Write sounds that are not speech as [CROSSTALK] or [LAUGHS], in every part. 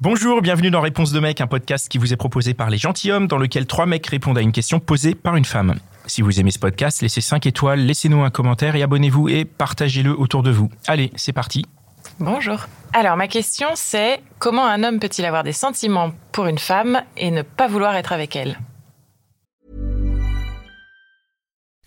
Bonjour, bienvenue dans Réponse de mec, un podcast qui vous est proposé par les gentilshommes dans lequel trois mecs répondent à une question posée par une femme. Si vous aimez ce podcast, laissez 5 étoiles, laissez-nous un commentaire et abonnez-vous et partagez-le autour de vous. Allez, c'est parti. Bonjour. Alors ma question c'est comment un homme peut-il avoir des sentiments pour une femme et ne pas vouloir être avec elle?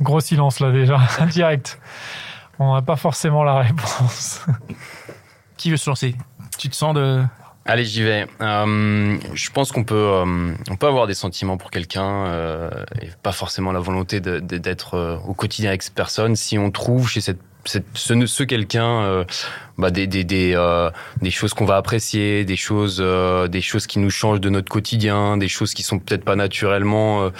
Gros silence là déjà, [LAUGHS] direct. On n'a pas forcément la réponse. Qui veut se lancer? Tu te sens de... Allez, j'y vais. Euh, je pense qu'on peut, euh, on peut avoir des sentiments pour quelqu'un euh, et pas forcément la volonté d'être euh, au quotidien avec cette personne si on trouve chez cette, cette- ce, ce quelqu'un euh, bah, des, des, des, euh, des choses qu'on va apprécier, des choses, euh, des choses qui nous changent de notre quotidien, des choses qui sont peut-être pas naturellement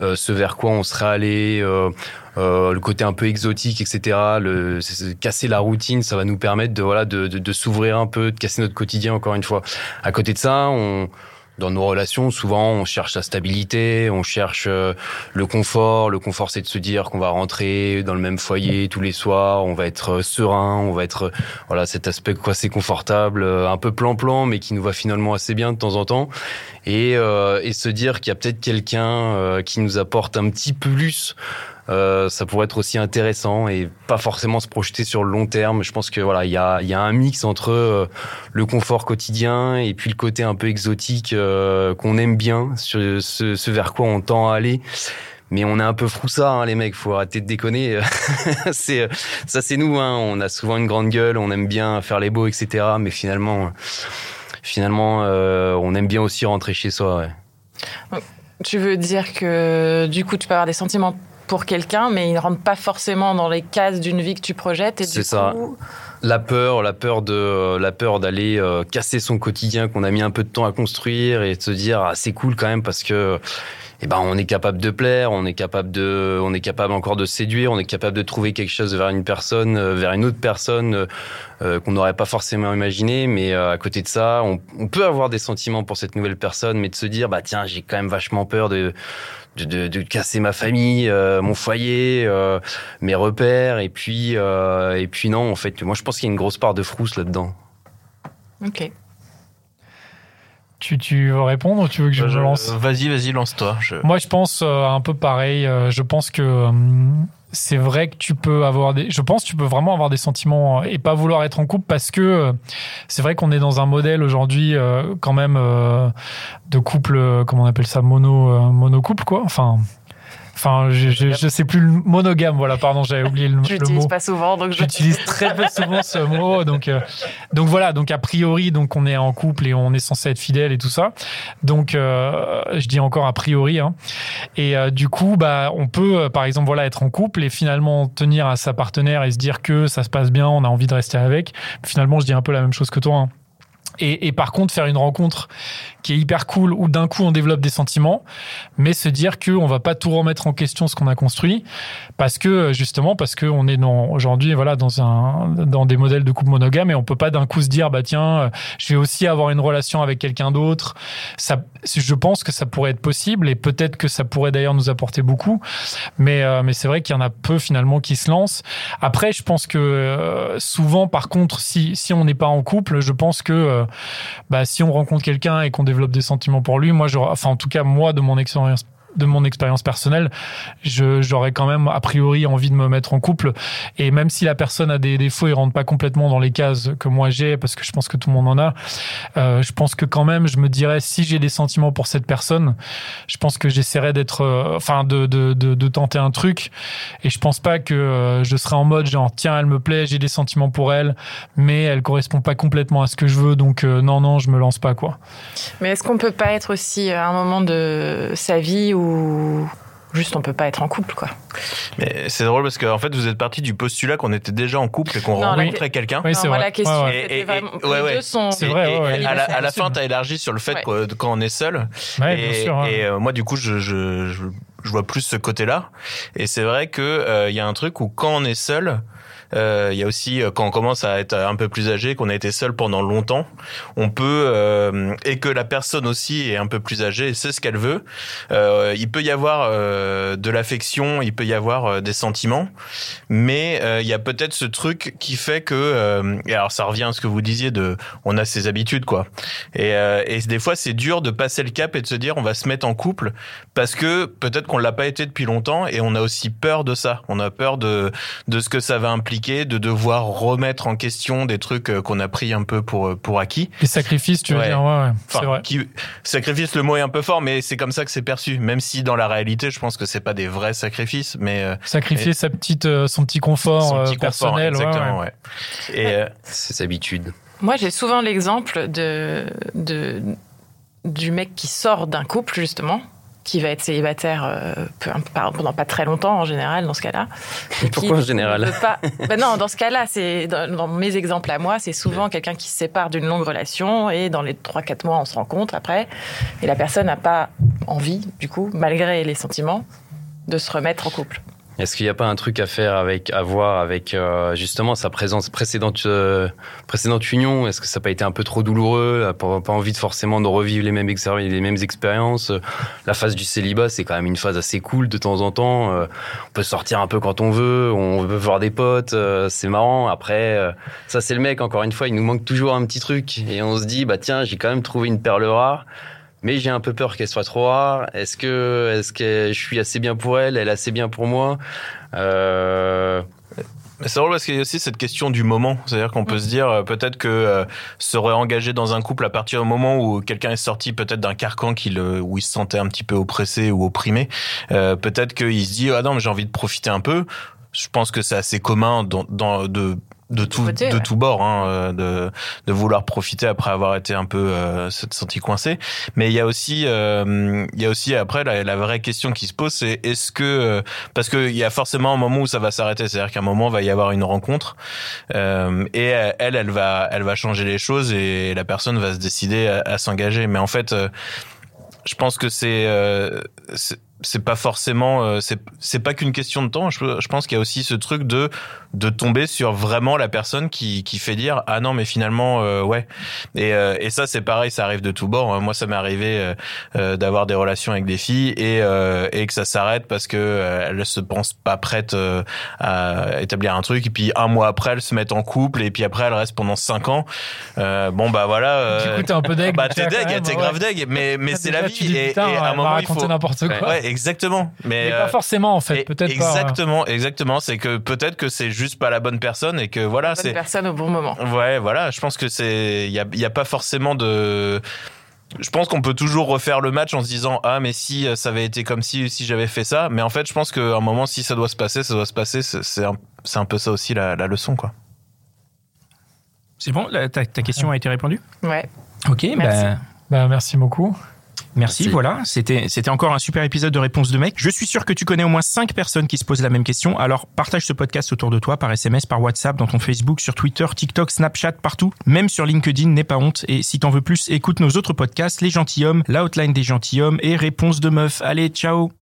ce vers quoi on serait allé. euh, euh, le côté un peu exotique, etc. Le, casser la routine, ça va nous permettre de voilà de, de, de s'ouvrir un peu, de casser notre quotidien encore une fois. À côté de ça, on dans nos relations, souvent, on cherche la stabilité, on cherche euh, le confort. Le confort, c'est de se dire qu'on va rentrer dans le même foyer tous les soirs, on va être euh, serein, on va être euh, voilà cet aspect quoi, c'est confortable, un peu plan-plan, mais qui nous va finalement assez bien de temps en temps. Et, euh, et se dire qu'il y a peut-être quelqu'un qui nous apporte un petit plus euh, ça pourrait être aussi intéressant et pas forcément se projeter sur le long terme. Je pense que voilà, il y a, un mix entre euh, le confort quotidien et puis le côté un peu exotique euh, qu'on aime bien, sur ce, vers quoi on tend à aller. Mais on est un peu froussard, hein, les mecs. Faut arrêter de déconner. [LAUGHS] ça, c'est nous. Hein. On a souvent une grande gueule, on aime bien faire les beaux, etc. Mais finalement, finalement, on aime bien aussi rentrer chez soi. Tu veux dire que du coup tu peux avoir des sentiments pour quelqu'un mais ils ne rentrent pas forcément dans les cases d'une vie que tu projettes et du C'est ça. coup La peur, la peur de, la peur d'aller euh, casser son quotidien qu'on a mis un peu de temps à construire et de se dire ah, c'est cool quand même parce que eh ben on est capable de plaire, on est capable de, on est capable encore de séduire, on est capable de trouver quelque chose vers une personne, euh, vers une autre personne euh, euh, qu'on n'aurait pas forcément imaginé. Mais euh, à côté de ça, on, on peut avoir des sentiments pour cette nouvelle personne, mais de se dire bah tiens j'ai quand même vachement peur de de, de, casser ma famille, euh, mon foyer, euh, mes repères, et puis euh, et puis non, en fait, moi je pense qu'il y a une grosse part de frousse là-dedans. ok Tu, tu veux répondre ou tu veux que je me lance Euh, Vas-y, vas-y, lance-toi. Je... Moi, je pense euh, un peu pareil. Euh, je pense que euh, c'est vrai que tu peux avoir des. Je pense que tu peux vraiment avoir des sentiments et pas vouloir être en couple parce que euh, c'est vrai qu'on est dans un modèle aujourd'hui euh, quand même euh, de couple, euh, comment on appelle ça, mono, euh, monocouple quoi. Enfin. Enfin, je, je, je sais plus le monogame, voilà, pardon, j'avais oublié le, je le mot. pas souvent donc je J'utilise très peu souvent ce mot, donc euh, donc voilà, donc a priori, donc on est en couple et on est censé être fidèle et tout ça. Donc euh, je dis encore a priori, hein. et euh, du coup, bah on peut euh, par exemple voilà être en couple et finalement tenir à sa partenaire et se dire que ça se passe bien, on a envie de rester avec. Finalement, je dis un peu la même chose que toi. hein. Et, et par contre, faire une rencontre qui est hyper cool où d'un coup on développe des sentiments, mais se dire que on va pas tout remettre en question ce qu'on a construit parce que justement parce que on est aujourd'hui voilà dans un dans des modèles de couple monogame et on peut pas d'un coup se dire bah tiens euh, je vais aussi avoir une relation avec quelqu'un d'autre. Ça je pense que ça pourrait être possible et peut-être que ça pourrait d'ailleurs nous apporter beaucoup mais euh, mais c'est vrai qu'il y en a peu finalement qui se lancent. Après je pense que euh, souvent par contre si si on n'est pas en couple je pense que euh, bah si on rencontre quelqu'un et qu'on développe des sentiments pour lui moi j'aurais enfin en tout cas moi de mon expérience de mon expérience personnelle, j'aurais quand même a priori envie de me mettre en couple. Et même si la personne a des défauts et rentre pas complètement dans les cases que moi j'ai, parce que je pense que tout le monde en a, euh, je pense que quand même, je me dirais si j'ai des sentiments pour cette personne, je pense que j'essaierais d'être, euh, enfin, de, de, tenter un truc. Et je pense pas que euh, je serais en mode genre tiens, elle me plaît, j'ai des sentiments pour elle, mais elle correspond pas complètement à ce que je veux, donc non, non, je me lance pas quoi. Mais est-ce qu'on peut pas être aussi à un moment de sa vie où juste on peut pas être en couple, quoi. Mais c'est drôle parce qu'en fait, vous êtes parti du postulat qu'on était déjà en couple et qu'on la- rencontrait quelqu'un. Oui, c'est vrai. la question, Ouais, ouais. c'était Et- et- vraiment, ouais, les ouais. deux sont. C'est vrai, Et- ouais, et ouais. à, la, à la fin, tu as élargi sur le fait Ouais. que quand on est seul. Ouais, et bien sûr. hein. et, euh, moi, du coup, je, je, je, je vois plus ce côté-là. Et c'est vrai que euh, il y a un truc où quand on est seul, euh, il y a aussi euh, quand on commence à être un peu plus âgé, qu'on a été seul pendant longtemps, on peut euh, et que la personne aussi est un peu plus âgée et sait ce qu'elle veut. euh, il peut y avoir euh, de l'affection, il peut y avoir euh, des sentiments, mais euh, il y a peut-être ce truc qui fait que euh, et alors ça revient à ce que vous disiez de on a ses habitudes quoi. Et, euh, et des fois c'est dur de passer le cap et de se dire on va se mettre en couple parce que peut-être qu'on l'a pas été depuis longtemps et on a aussi peur de ça. On a peur de de ce que ça va impliquer, de devoir remettre en question des trucs euh, qu'on a pris un peu pour pour acquis. Les sacrifices, tu veux Ouais. dire, ouais, ouais. c'est Enfin, vrai. qui, sacrifice, le mot est un peu fort, mais c'est comme ça que c'est perçu. Même si dans la réalité, je pense que c'est pas des vrais sacrifices, mais euh, Sacrifier sa petite, euh, son petit confort son euh, petit confort, personnel. exactement, ouais. ouais. Et euh, Ses habitudes. Moi, j'ai souvent l'exemple de, de du mec qui sort d'un couple justement, qui va être célibataire euh, pendant pas très longtemps en général dans ce cas-là. Pourquoi en général pas... Ben non, dans ce cas-là, c'est dans, dans mes exemples à moi, c'est souvent quelqu'un qui se sépare d'une longue relation et dans les 3-4 mois, on se rencontre après et la personne n'a pas envie, du coup, malgré les sentiments, de se remettre en couple. Est-ce qu'il n'y a pas un truc à faire avec, à voir avec euh, justement sa présence précédente, euh, précédente union? Est-ce que ça n'a pas été un peu trop douloureux? N'a pas, envie de forcément de revivre les mêmes, expériences La phase du célibat, c'est quand même une phase assez cool de temps en temps. Euh, on peut sortir un peu quand on veut, on veut voir des potes, euh, c'est marrant. Après, euh, ça c'est le mec, encore une fois, il nous manque toujours un petit truc. Et on se dit, bah tiens, j'ai quand même trouvé une perle rare. Mais j'ai un peu peur qu'elle soit trop rare. Est-ce que, est-ce que je suis assez bien pour elle? Elle est assez bien pour moi? Euh... C'est drôle parce qu'il y a aussi cette question du moment. C'est-à-dire qu'on peut se dire euh, peut-être que euh, se réengager dans un couple à partir du moment où quelqu'un est sorti peut-être d'un carcan qu'il, euh, où il se sentait un petit peu oppressé ou opprimé, euh, peut-être qu'il se dit ah non mais j'ai envie de profiter un peu. Je pense que c'est assez commun dans, dans de de tout de ouais. tout bord hein, euh, de de vouloir profiter après avoir été un peu euh, se senti coincé. Mais il y a aussi euh, il y a aussi après la, la vraie question qui se pose c'est est-ce que euh, parce que il y a forcément un moment où ça va s'arrêter. C'est-à-dire qu'à un moment il va y avoir une rencontre euh, et euh, elle elle va elle va changer les choses et la personne va se décider à, à s'engager. Mais en fait euh, je pense que c'est euh, c'est pas forcément euh, c'est c'est pas qu'une question de temps je, je pense qu'il y a aussi ce truc de de tomber sur vraiment la personne qui qui fait dire ah non mais finalement euh, ouais et euh, et ça c'est pareil ça arrive de tous bords moi ça m'est arrivé euh, euh, d'avoir des relations avec des filles et euh, et que ça s'arrête parce que euh, elles se pensent pas prêtes euh, à établir un truc et puis un mois après elles se mettent en couple et puis après elles restent pendant cinq ans euh, bon bah voilà Du coup, t'es un peu deg. bah t'es deg t'es grave deg mais mais c'est la vie et, et à un moment il faut n'importe quoi. ouais exactement mais, Mais euh, pas forcément, en fait. Peut-être pas. ouais. exactement exactement c'est que peut-être que c'est juste pas la bonne personne et que voilà Bonne c'est personne au bon moment. Ouais, voilà, je pense que c'est il y a il y a pas forcément de je pense qu'on peut toujours refaire le match en se disant ah mais si euh, ça avait été comme si si j'avais fait ça mais en fait je pense qu'à un moment si ça doit se passer ça doit se passer c'est c'est un, un peu ça aussi la, la leçon quoi C'est bon la- ta, ta question a été répondue? Ouais. Ok, Merci. bah, Bah, merci beaucoup. Merci, Merci. voilà. C'était, c'était encore un super épisode de Réponse de mec. Je suis sûr que tu connais au moins 5 personnes qui se posent la même question. Alors, partage ce podcast autour de toi par SMS, par WhatsApp, dans ton Facebook, sur Twitter, TikTok, Snapchat, partout. Même sur LinkedIn, n'aie pas honte. Et si t'en veux plus, écoute nos autres podcasts, Les Gentilhommes, La Outline des Gentilhommes et Réponse de Meuf. Allez, ciao!